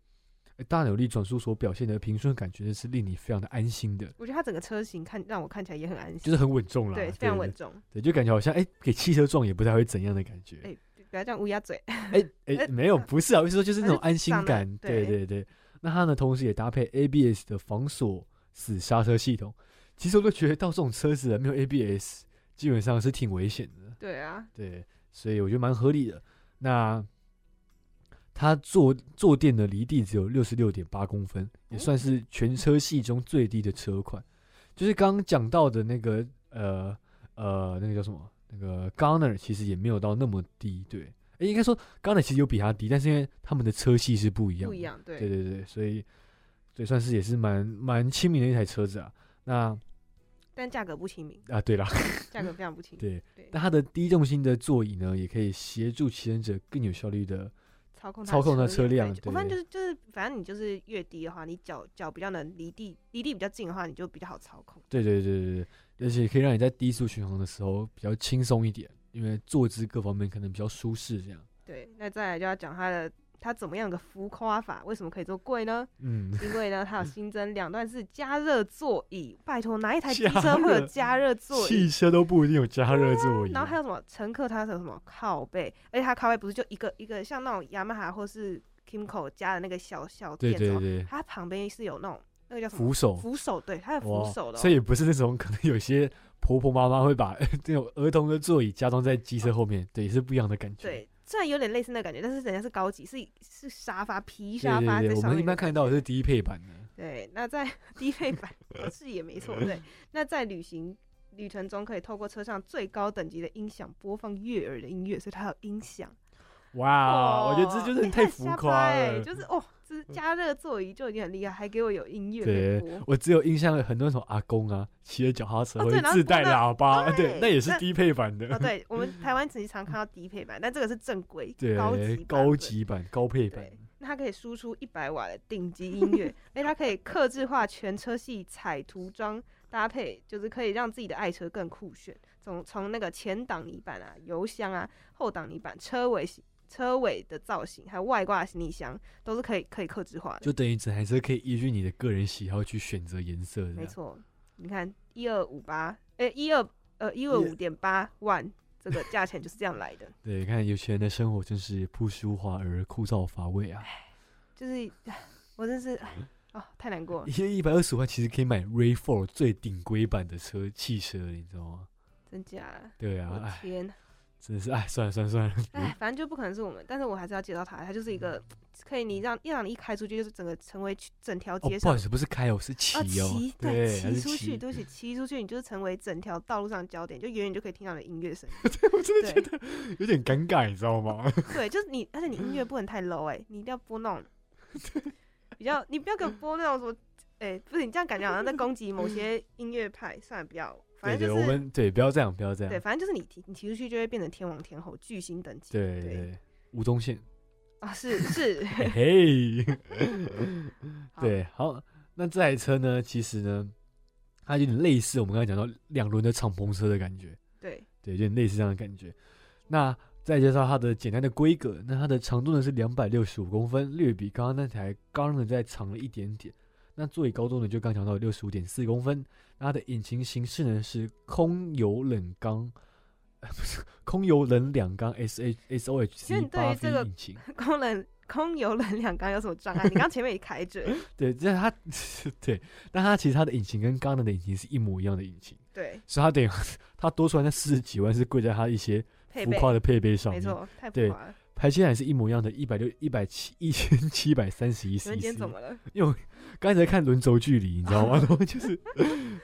呃大扭力转速所表现的平顺感觉，是令你非常的安心的，我觉得它整个车型看让我看起来也很安心，就是很稳重啦。对，非常稳重。对，就感觉好像哎、给汽车撞也不太会怎样的感觉。哎，不要这样乌鸦嘴。哎哎、哎 没有，不是啊，我是说就是那种安心感。对对对对，那它呢，同时也搭配 ABS 的防锁死刹车系统。其实我都觉得到这种车子啊没有 ABS，基本上是挺危险的。对啊，对，所以我觉得蛮合理的。那它坐坐垫的离地只有六十六点八公分，也算是全车系中最低的车款。就是刚刚讲到的那个呃呃那个叫什么？那个 Gunner 其实也没有到那么低，对。诶，应该说 Gunner 其实有比它低，但是因为他们的车系是不一样的，不一样。对对对对，所以对算是也是蛮蛮亲民的一台车子啊。那但价格不亲民，啊对啦，价格非常不亲民。对，对，但它的低重心的座椅呢，也可以协助骑乘者更有效率的操控它操控它车辆我发现就是就是，反正你就是越低的话，你脚脚比较能离地，离地比较近的话，你就比较好操控。对对对对对，而且可以让你在低速巡航的时候比较轻松一点，因为坐姿各方面可能比较舒适，这样。对，那再来就要讲它的它怎么样的浮夸法，为什么可以这么贵呢？嗯，因为呢，它有新增两段式加热座椅。拜托，哪一台机车会有加热座椅？汽车都不一定有加热座椅。然后还有什么乘客他是有什么靠背，而且它靠背不是就一个一个像那种雅马哈或是 Kimco 加的那个小小垫子对，对对，它旁边是有那种那个叫什么扶手扶手，对，它有扶手的、哦，所以也不是那种可能有些婆婆妈妈会把 这种儿童的座椅加装在机车后面，对，也是不一样的感觉。对，虽然有点类似那感觉，但是人家是高级，是是沙发皮对沙对对，我们一。般看到的是低配版的。对，那在 低配版哦是也没错，对。那在旅行旅程中，可以透过车上最高等级的音响播放悦耳的音乐，所以它有音响。哇，我觉得这就是你太浮夸拍了。就是哦，这加热座椅就已经很厉害，还给我有音乐对。我只有印象很多那种阿公啊，骑着脚踏车会自带喇叭，对对，那也是低配版的。哦，对，我们台湾其实常看到低配版，但这个是正规对，高级版高级版、高配版对，那它可以输出一百瓦的顶级音乐，哎，它可以克制化全车系彩涂装搭配，就是可以让自己的爱车更酷炫。从从那个前挡泥板啊、油箱啊、后挡泥板、车尾车尾的造型，还有外挂行李箱，都是可以可以克制化的。就等于整台车可以依据你的个人喜好去选择颜色的。没，错，你看一二五八，哎，一二呃一二五点八万，这个价钱就是这样来的。对，看有钱人的生活真是朴实无华而枯燥乏味啊！就是我真是唉哦，太难过了。一一百二十万其实可以买 Ray Four 最顶规版的车汽车，你知道吗？真假？对啊，天哪！真的是哎，算了算了算了，哎，反正就不可能是我们，但是我还是要介绍他，他就是一个可以你让一让你一开出去，就是整个成为整条哦，街上不好意思，不是开哦，是骑啊哦，骑对，骑出去，对不起，骑出去，你就是成为整条道路上的焦点，就远远就可以听到你的音乐声对。我真的觉对得有点尴尬，你知道吗？对，就是你，而且你音乐不能太 low 哎、你一定要播那种 比较，你不要给我播那种什么，哎、不是你这样感觉好像在攻击某些音乐派，算了，不要，反对对，正就是我们对，不要这样，不要这样对，反正就是你提你提出去就会变成天王天后巨星等级。对对对，吴宗宪，啊，是是，嘿嘿，对，好，那这台车呢，其实呢，它有点类似我们刚才讲到两轮的敞篷车的感觉，对，对，有点类似这样的感觉。那再介绍它的简单的规格，那它的长度呢是两百六十五公分，略比刚刚那台刚呢再长了一点点。那座椅高度呢就刚讲到六十五点四公分，那它的引擎形式呢是空油冷缸，呃不是空油冷两缸 S H S O H C 你对于八这 V 个引擎。空冷空油冷两缸有什么障碍？你刚刚前面也开着，对，这它 对，但它其实它的引擎跟刚刚的引擎是一模一样的引擎，对，所以它等于它多出来那四十几万是贵在它一些，浮夸的配备上面。没错，太浮对夸了。排气量也是一模一样的，一百六一百七一千七百三十一 cc 天。怎么了？因为我刚才看轮轴距离，你知道吗？然 后就是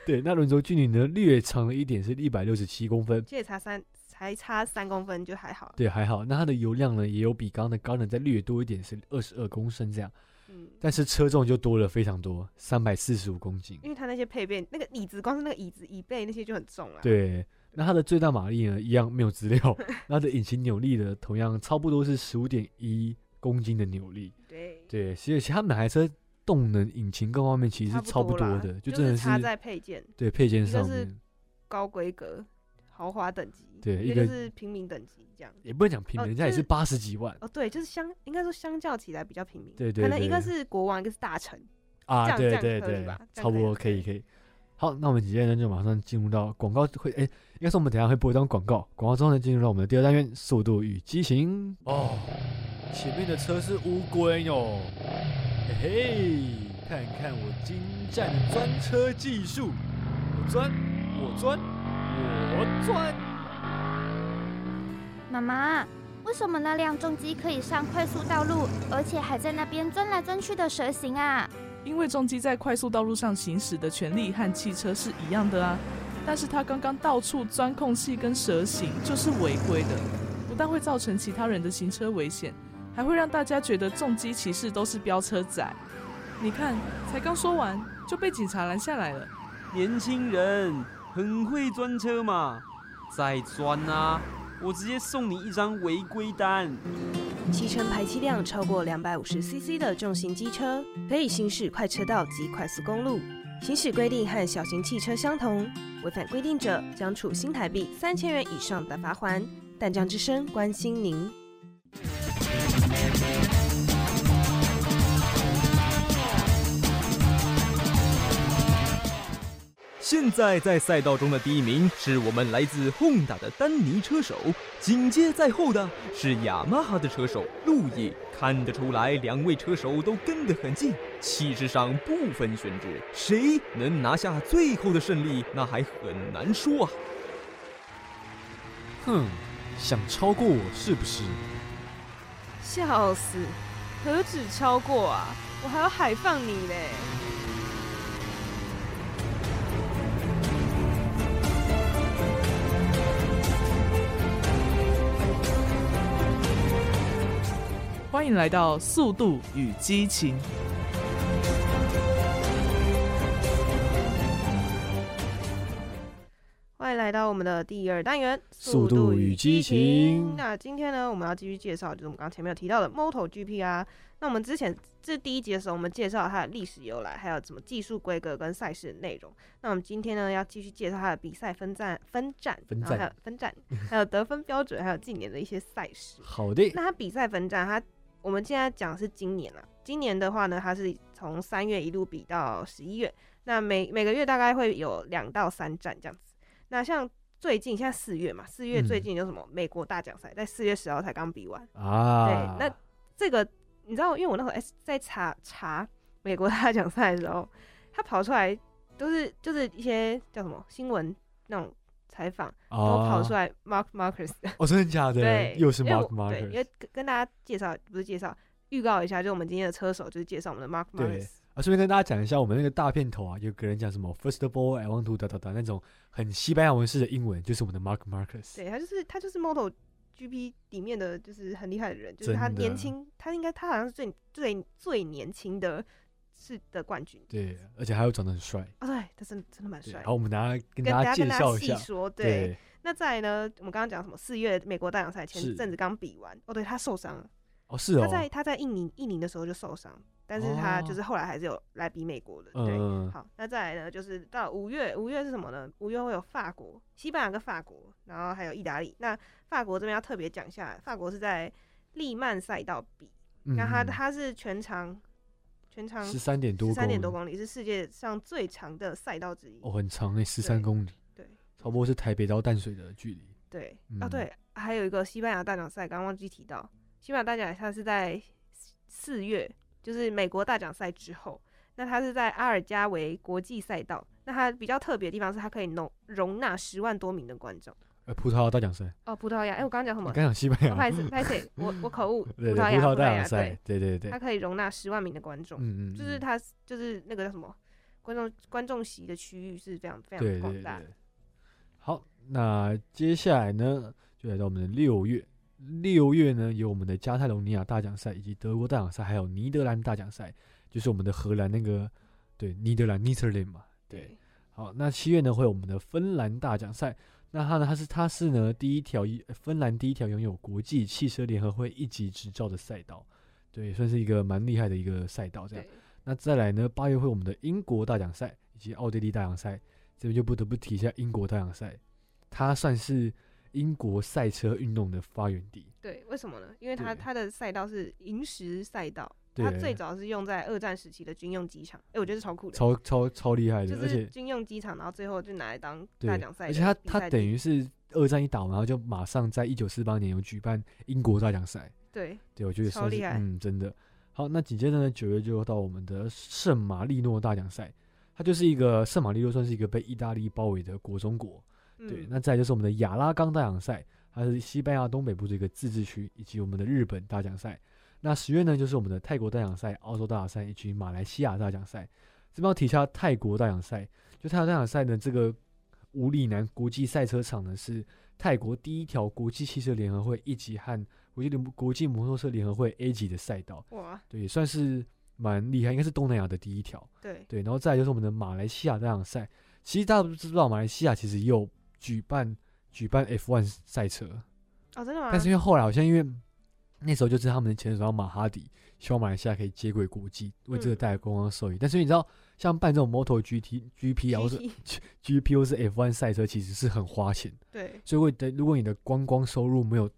对，那轮轴距离呢略长了一点，是一百六十七公分。这也差三，才差三公分就还好。对，还好。那它的油量呢，也有比刚刚的高能再略多一点，是二十二公升这样。嗯，但是车重就多了非常多，三百四十五公斤。因为它那些配备，那个椅子光是那个椅子椅背那些就很重了。对，那它的最大马力呢，一样没有资料。那它的引擎扭力呢，同样差不多是十五点一公斤的扭力。对，对，所以其实它每台车动能、引擎各方面其实是差不多啦的，就真的是差在配件对配件一个是上面，高规格、豪华等级，对一个是平民等级这样。也不能讲平民，哦人家也就是是八十几万哦，对，就是相应该说相较起来比较平民，对对可能一个是国王，一个是大臣。啊，对这样这样对对可以吧，差不多可以可以。好，那我们接下来呢就马上进入到广告会，哎，应该是我们等下会播一张广告，广告之后呢进入到我们的第二单元——速度与激情。哦，前面的车是乌龟哟，嘿嘿，看看我精湛的钻车技术，我钻，我钻，我钻。妈妈，为什么那辆重机可以上快速道路，而且还在那边钻来钻去的蛇形啊？因为重机在快速道路上行驶的权利和汽车是一样的啊，但是它刚刚到处钻空隙跟蛇形，就是违规的，不但会造成其他人的行车危险，还会让大家觉得重机骑士都是飙车仔。你看，才刚说完就被警察拦下来了。年轻人很会钻车嘛，再钻啊！我直接送你一张违规单。骑乘排气量超过两百五十 CC 的重型机车，可以行驶快车道及快速公路。行驶规定和小型汽车相同，违反规定者将处新台币三千元以上的罚款。淡江之声关心您。现在在赛道中的第一名是我们来自 Honda 的丹尼车手，紧接在后的是雅马哈的车手路易。看得出来，两位车手都跟得很近，气势上不分轩轾，谁能拿下最后的胜利，那还很难说啊。哼，想超过我是不是？笑死，何止超过啊，我还要海放你嘞！欢迎来到《速度与激情》。欢迎来到我们的第二单元《速度与激情那今天呢，我们要继续介绍，就是我们刚刚前面有提到的 MotoGP 啊。那我们之前这第一集的时候，我们介绍它的历史由来，还有什么技术规格跟赛事的内容。那我们今天呢，要继续介绍它的比赛分站、分站，分然后还有分站，还有得分标准，还有近年的一些赛事。好的，那它比赛分站，它我们现在讲的是今年啊。今年的话呢，它是从三月一路比到十一月，那每每个月大概会有两到三站这样子。那像最近现在四月嘛，四月嗯最近有什么美国大奖赛，在四月十号才刚比完。啊，对，那这个你知道，因为我那时候哎在查查美国大奖赛的时候，他跑出来都是就是一些叫什么新闻那种采访，都跑出来来 Mark Marcus。哦，真的假的？对，又是 Mark 我对，因 Marcus，为跟跟大家介绍不是介绍，预告一下，就我们今天的车手就是介绍我们的 Mark Marcus。啊，顺便跟大家讲一下，我们那个大片头啊，有个人讲什么 First of all, I want to 哒哒哒那种很西班牙文式的英文，就是我们的 Mark Marcus。对他就是他就是 Moto GP 里面的就是很厉害的人，就是他年轻，他应该他好像是最最最年轻的是的冠军对，而且还有长得很帅。啊，对，他真的真的蛮帅。好，我们等下跟跟大家介绍一下。说，对。对，那再来呢，我们刚刚讲什么？四月美国大奖赛前阵子刚比完，哦，对他受伤了，哦是哦他，在他在印尼印尼的时候就受伤，但是他哦就是后来还是有来比美国的，对。嗯，好，那再来呢，就是到五月，五月是什么呢？五月会有法国、西班牙跟法国，然后还有意大利。那法国这边要特别讲一下，法国是在利曼赛道比，嗯那他他是全长全长十三点多，十三点多，公里，是世界上最长的赛道之一。哦，很长诶，十三公里，对差不多是台北到淡水的距离。对，嗯哦对，还有一个西班牙大奖赛，刚刚忘记提到，西班牙大奖赛是在四月，就是美国大奖赛之后。那它是在阿尔加维国际赛道，那它比较特别的地方是它可以容容纳十万多名的观众。呃，葡萄牙大奖赛，哦，葡萄牙，哎、我刚刚讲什么？我刚讲西班牙，哦不好意思，不好意思，我我口误，葡萄牙，大奖赛对，，对对对它，可以容纳十万名的观众，嗯嗯，嗯就是它就是那个叫什么观众观众席的区域是非常非常广大。好，那接下来呢，就来到我们的六月。六月呢，有我们的加泰隆尼亚大奖赛，以及德国大奖赛，还有尼德兰大奖赛，就是我们的荷兰那个对尼德兰 n e t h e r l a n d 嘛。对，好，那七月呢会有我们的芬兰大奖赛，那它呢它是它是呢第一条一芬兰第一条拥有国际汽车联合会一级执照的赛道，对，算是一个蛮厉害的一个赛道这样。那再来呢，八月会我们的英国大奖赛以及奥地利大奖赛，这边就不得不提一下英国大奖赛，它算是英国赛车运动的发源地。对，为什么呢？因为它对它的赛道是银石赛道，对它最早是用在二战时期的军用机场，哎、我觉得超酷的，超超超厉害的，就而且是军用机场，然后最后就拿来当大奖赛而且它它等于是二战一打完，然后就马上在一九四八年有举办英国大奖赛。对对，我觉得超厉害嗯，真的。好，那紧接着呢，九月就到我们的圣马力诺大奖赛，它就是一个圣马力诺算是一个被意大利包围的国中国。对，嗯那再来就是我们的亚拉冈大奖赛，它是西班牙东北部的一个自治区，以及我们的日本大奖赛。那十月呢，就是我们的泰国大奖赛、澳洲大奖赛以及马来西亚大奖赛。这边要提一下泰国大奖赛，就泰国大奖赛呢，这个五里南国际赛车场呢是泰国第一条国际汽车联合会一级和国际联国际摩托车联合会 A 级的赛道，哇，对，也算是蛮厉害，应该是东南亚的第一条。对对，然后再来就是我们的马来西亚大奖赛。其实大家都知道，马来西亚其实也有举办举办 F1 赛车，哦，真的吗？但是因为后来好像因为那时候就是他们的前手马哈迪希望马来西亚可以接轨国际，为这个嗯带来观光收益。但是你知道，像办这种 Moto GT、GP 啊，或者 GT GP 或是 F1 赛车，其实是很花钱。对所以会的，如果你的观光收入没有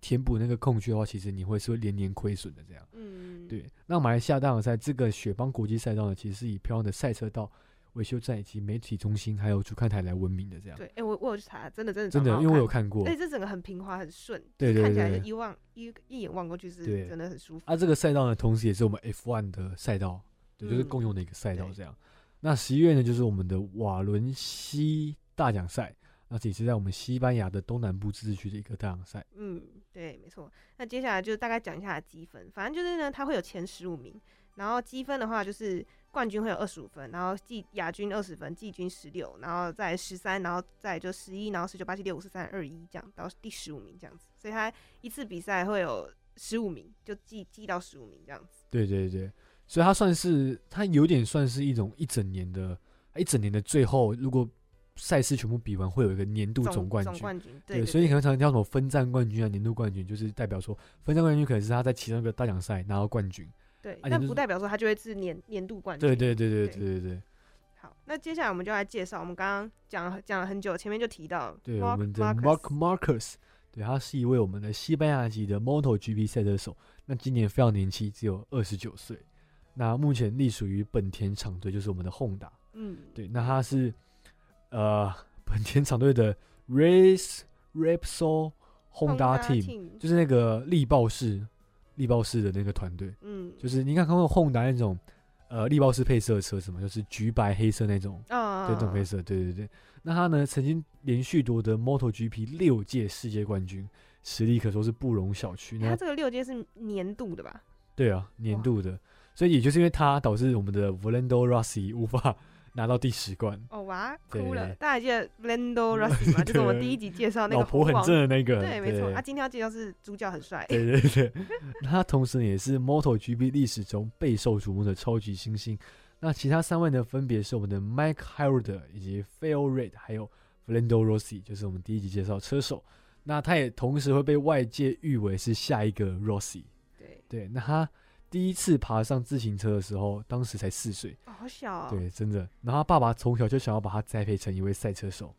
填补那个空缺的话，其实你会是会连年亏损的这样。嗯，对，那马来西亚大奖赛这个雪邦国际赛道呢，其实是以漂亮的赛车道、维修站以及媒体中心还有主看台来闻名的这样。对，哎、我我有去查，真的真的真的，因为我有看看过而且这整个很平滑很顺，对看起来一望一一眼望过去是对真的很舒服。啊，这个赛道呢，同时也是我们 F1 的赛道，对，就是嗯共用的一个赛道对这样。那十一月呢，就是我们的瓦伦西大奖赛，那这也是在我们西班牙的东南部自治区的一个大奖赛。嗯，对，没错。那接下来就大概讲一下积分，反正就是呢，它会有前十五名，然后积分的话就是冠军会有二十五分，然后季亚军二十分，季军十六，然后再十三，然后再就十一，然后十九、八七、六五、四三、二一这样到第十五名这样子。所以他一次比赛会有十五名，就记记到十五名这样子。对对对，所以他算是他有点算是一种一整年的一整年的最后，如果赛事全部比完，会有一个年度总冠军。总冠军，对，所以你可能常常叫什么分站冠军啊、年度冠军，就是代表说分站冠军可能是他在其中一个大奖赛拿到冠军。对，但不代表说他就会是年年度冠军。对对对对对对对。好，那接下来我们就来介绍，我们刚刚讲了讲了很久，前面就提到，对我们的 Mark Marcus，对，他是一位我们的西班牙籍的 Motogp 赛车手。那今年非常年轻，只有二十九岁。那目前隶属于本田厂队，就是我们的 Honda。嗯，对，那他是呃本田厂队的 Race Repsol Honda Team，就是那个力豹式。力豹式的那个团队。嗯，就是你看看过 Honda 那种呃力豹式配色的车子嘛，就是橘白黑色那种，啊，对，这种配色，对对对。那他呢，曾经连续夺得 MotoGP 六届世界冠军，实力可说是不容小觑。那他这个六届是年度的吧？对啊，年度的，所以也就是因为他导致我们的 Valentino Rossi 无法拿到第十冠。哦哇，哭了！大家还记得 Lando Rossi 吗？就是我们第一集介绍那个老婆很正的那个，对，没错。啊，今天要介绍是主角很帅。对对对，那他同时也是 MotoGP 历史中备受瞩目的超级新星。那其他三位呢，分别是我们的 Mike Howard 以及 Phil Reid，还有 Valentino Rossi，就是我们第一集介绍车手。那他也同时会被外界誉为是下一个 Rossi。对对，那他第一次爬上自行车的时候，当时才四岁。哦，好小哦。对，真的。然后他爸爸从小就想要把他栽培成一位赛车手。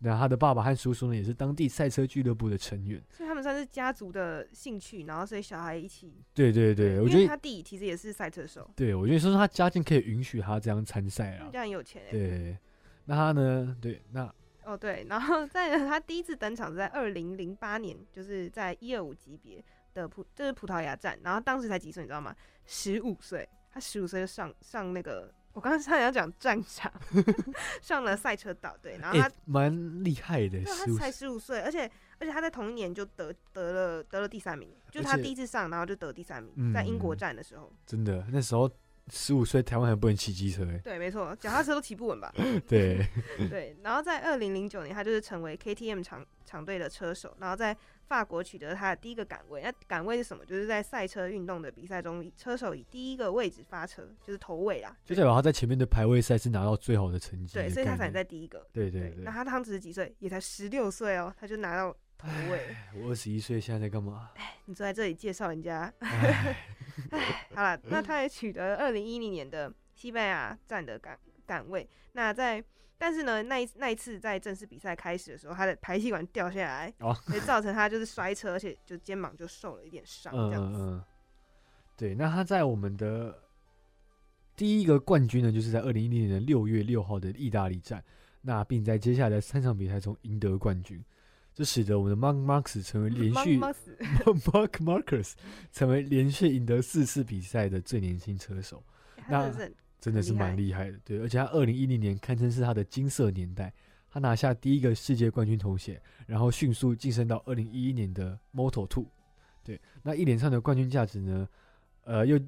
那他的爸爸和叔叔呢，也是当地赛车俱乐部的成员。所以他们算是家族的兴趣，然后所以小孩一起。对对对，我觉得他弟其实也是赛车手。对，我觉得说是他家境可以允许他这样参赛啊这样。有钱哎。对，那他呢？对，那哦对，然后在他第一次登场是在二零零八年，就是在一二五级别的葡，就是葡萄牙站，然后当时才几岁，你知道吗？十五岁，他十五岁就上上那个，我刚刚 差点要讲战场，上了赛车道，对，然后他、哎蛮厉害的，对，他才十五岁，而且而且他在同一年就得得了得了第三名，就是他第一次上，然后就得第三名，在英国嗯站的时候，真的那时候十五岁，台湾还不能骑机车哎。对，没错，脚踏车都骑不稳吧？对，对，然后在二零零九年，他就是成为 KTM 厂厂队的车手，然后在法国取得他的第一个杆位。那杆位是什么？就是在赛车运动的比赛中，车手以第一个位置发车，就是头尾啦。就代表他在前面的排位赛是拿到最好的成绩的对，所以他才能在第一个。对对对那他当时几岁？也才十六岁哦，他就拿到头位。我二十一岁，现在在干嘛？你坐在这里介绍人家，唉唉，好了，那他也取得二零一零年的西班牙站的杆杆位。那在但是呢，那一那一次在正式比赛开始的时候，他的排气管掉下来，哦所以造成他就是摔车，而且就肩膀就受了一点伤，嗯这样子。嗯嗯，对。那他在我们的第一个冠军呢，就是在二零一零年的六月六号的意大利站，那并在接下来的三场比赛中赢得冠军，这使得我们的 Mark Marx 成为连续 Mark Marcus 成为连续赢得四次比赛的最年轻车手。那真的是蛮厉害的，对，而且他二零一零年堪称是他的金色年代，他拿下第一个世界冠军头衔，然后迅速晋升到二零一一年的 Moto Two，对，那一连串的冠军价值呢，呃，又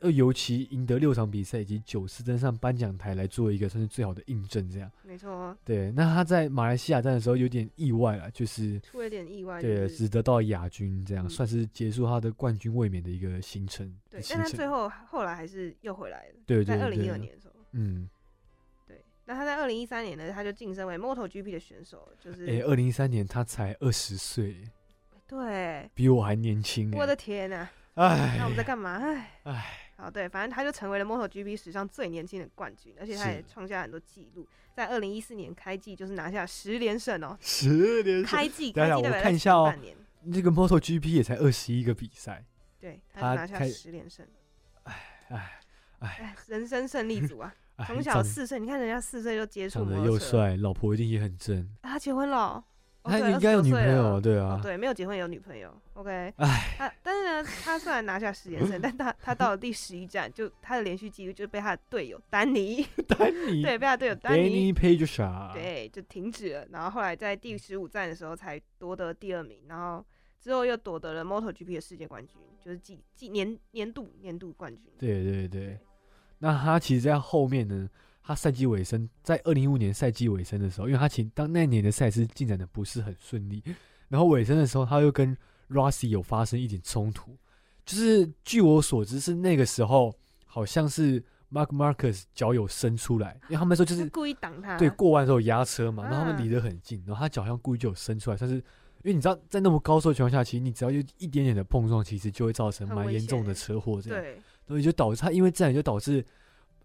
又尤其赢得六场比赛以及九次登上颁奖台来做一个算是最好的印证，这样，没错，对，那他在马来西亚站的时候有点意外了，就是出了点意外，对，就是只得到亚军，这样、嗯算是结束他的冠军卫冕的一个行程，对，但他最后后来还是又回来了，对对在二零一对二年的时候，嗯。对，那他在二零一三年呢，他就晋升为 MotoGP 的选手，就是哎，二零一三年他才二十岁，对，比我还年轻哎。我的天呐、哎那我们在干嘛？哎哎，好，对，反正他就成为了 MotoGP 史上最年轻的冠军，而且他也创下很多记录。在二零一四年开季就是拿下十连胜哦，十连胜开季开季代表看一下哦半年，这个 MotoGP 也才二十一个比赛，对，他拿下十连胜，哎哎哎，人生胜利组啊！哎，从小四岁，你看人家四岁就接触长得又帅，老婆一定也很正，啊他结婚了他应该有女朋友，对啊，哦对，没有结婚有女朋友，OK。哎，他但是呢，他虽然拿下十连胜，但他他到了第十一站，就他的连续记录就被他的队友丹尼，丹尼，对，被他队友丹尼 Danny Pedrosa，，对，就停止了。然后后来在第十五站的时候才夺得第二名，然后之后又夺得了 MotoGP 的世界冠军，就是季季年年度年度冠军。对对对。那他其实，在后面呢，他赛季尾声，在二零一五年赛季尾声的时候，因为他其实当那年的赛事进展的不是很顺利，然后尾声的时候，他又跟 Rossi 有发生一点冲突，就是据我所知是那个时候好像是 Mark Marcus 脚有伸出来，因为他们说就是是故意挡他。对，过弯的时候压车嘛，然后他们啊离得很近，然后他脚好像故意就有伸出来，但是因为你知道在那么高速的情况下，其实你只要有一点点的碰撞，其实就会造成蛮严重的车祸这样，对，所以就导致他因为这样就导致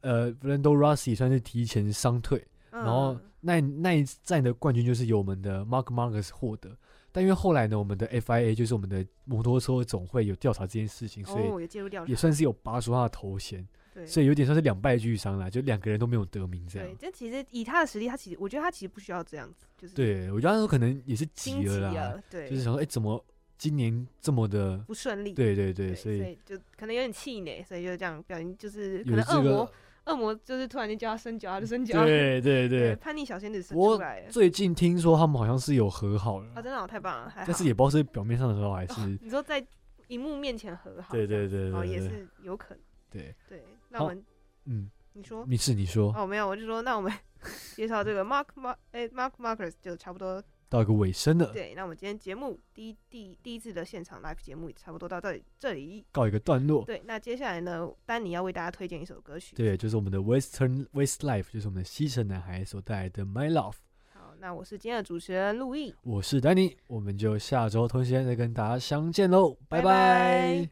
呃 Lando Rossi 算是提前伤退，然然后那那一站的冠军就是由我们的 Mark Marcus 获得。但因为后来呢，我们的 FIA 就是我们的摩托车总会有调查这件事情，所以也算是有拔出他的头衔，对，所以有点算是两败俱伤啦，就两个人都没有得名这样对，。但其实以他的实力，他其实我觉得他其实不需要这样子，就是对，我觉得他说可能也是急急了啦，了，对，就是想说，哎、怎么今年这么的？不顺利，对对对，对，所以就可能有点气馁，所以就这样表现，就是可能恶魔个，恶魔就是突然间叫他伸脚，他就伸脚，对 对对。叛逆小仙子伸出来了，最近听说他们好像是有和好了，啊，真的好太棒了，但是也不知道是表面上的时候还是、哦你说在荧幕面前和好，对对这样子哦，也对对对。是有可能，对，对，那我们嗯，你说。你是你说。哦，没有，我就说，那我们 介绍这个 Mark Mark 哎 Mark Markers 就差不多。到一个尾声了，对，那我们今天节目第一第第一次的现场 live 节目也差不多到这里这里。告一个段落。对，那接下来呢，丹尼要为大家推荐一首歌曲。对，就是我们的 Western Westlife，就是我们的西城男孩所带来的 My Love。好，那我是今天的主持人陆毅，我是丹尼，我们就下周同时间再跟大家相见喽，拜拜拜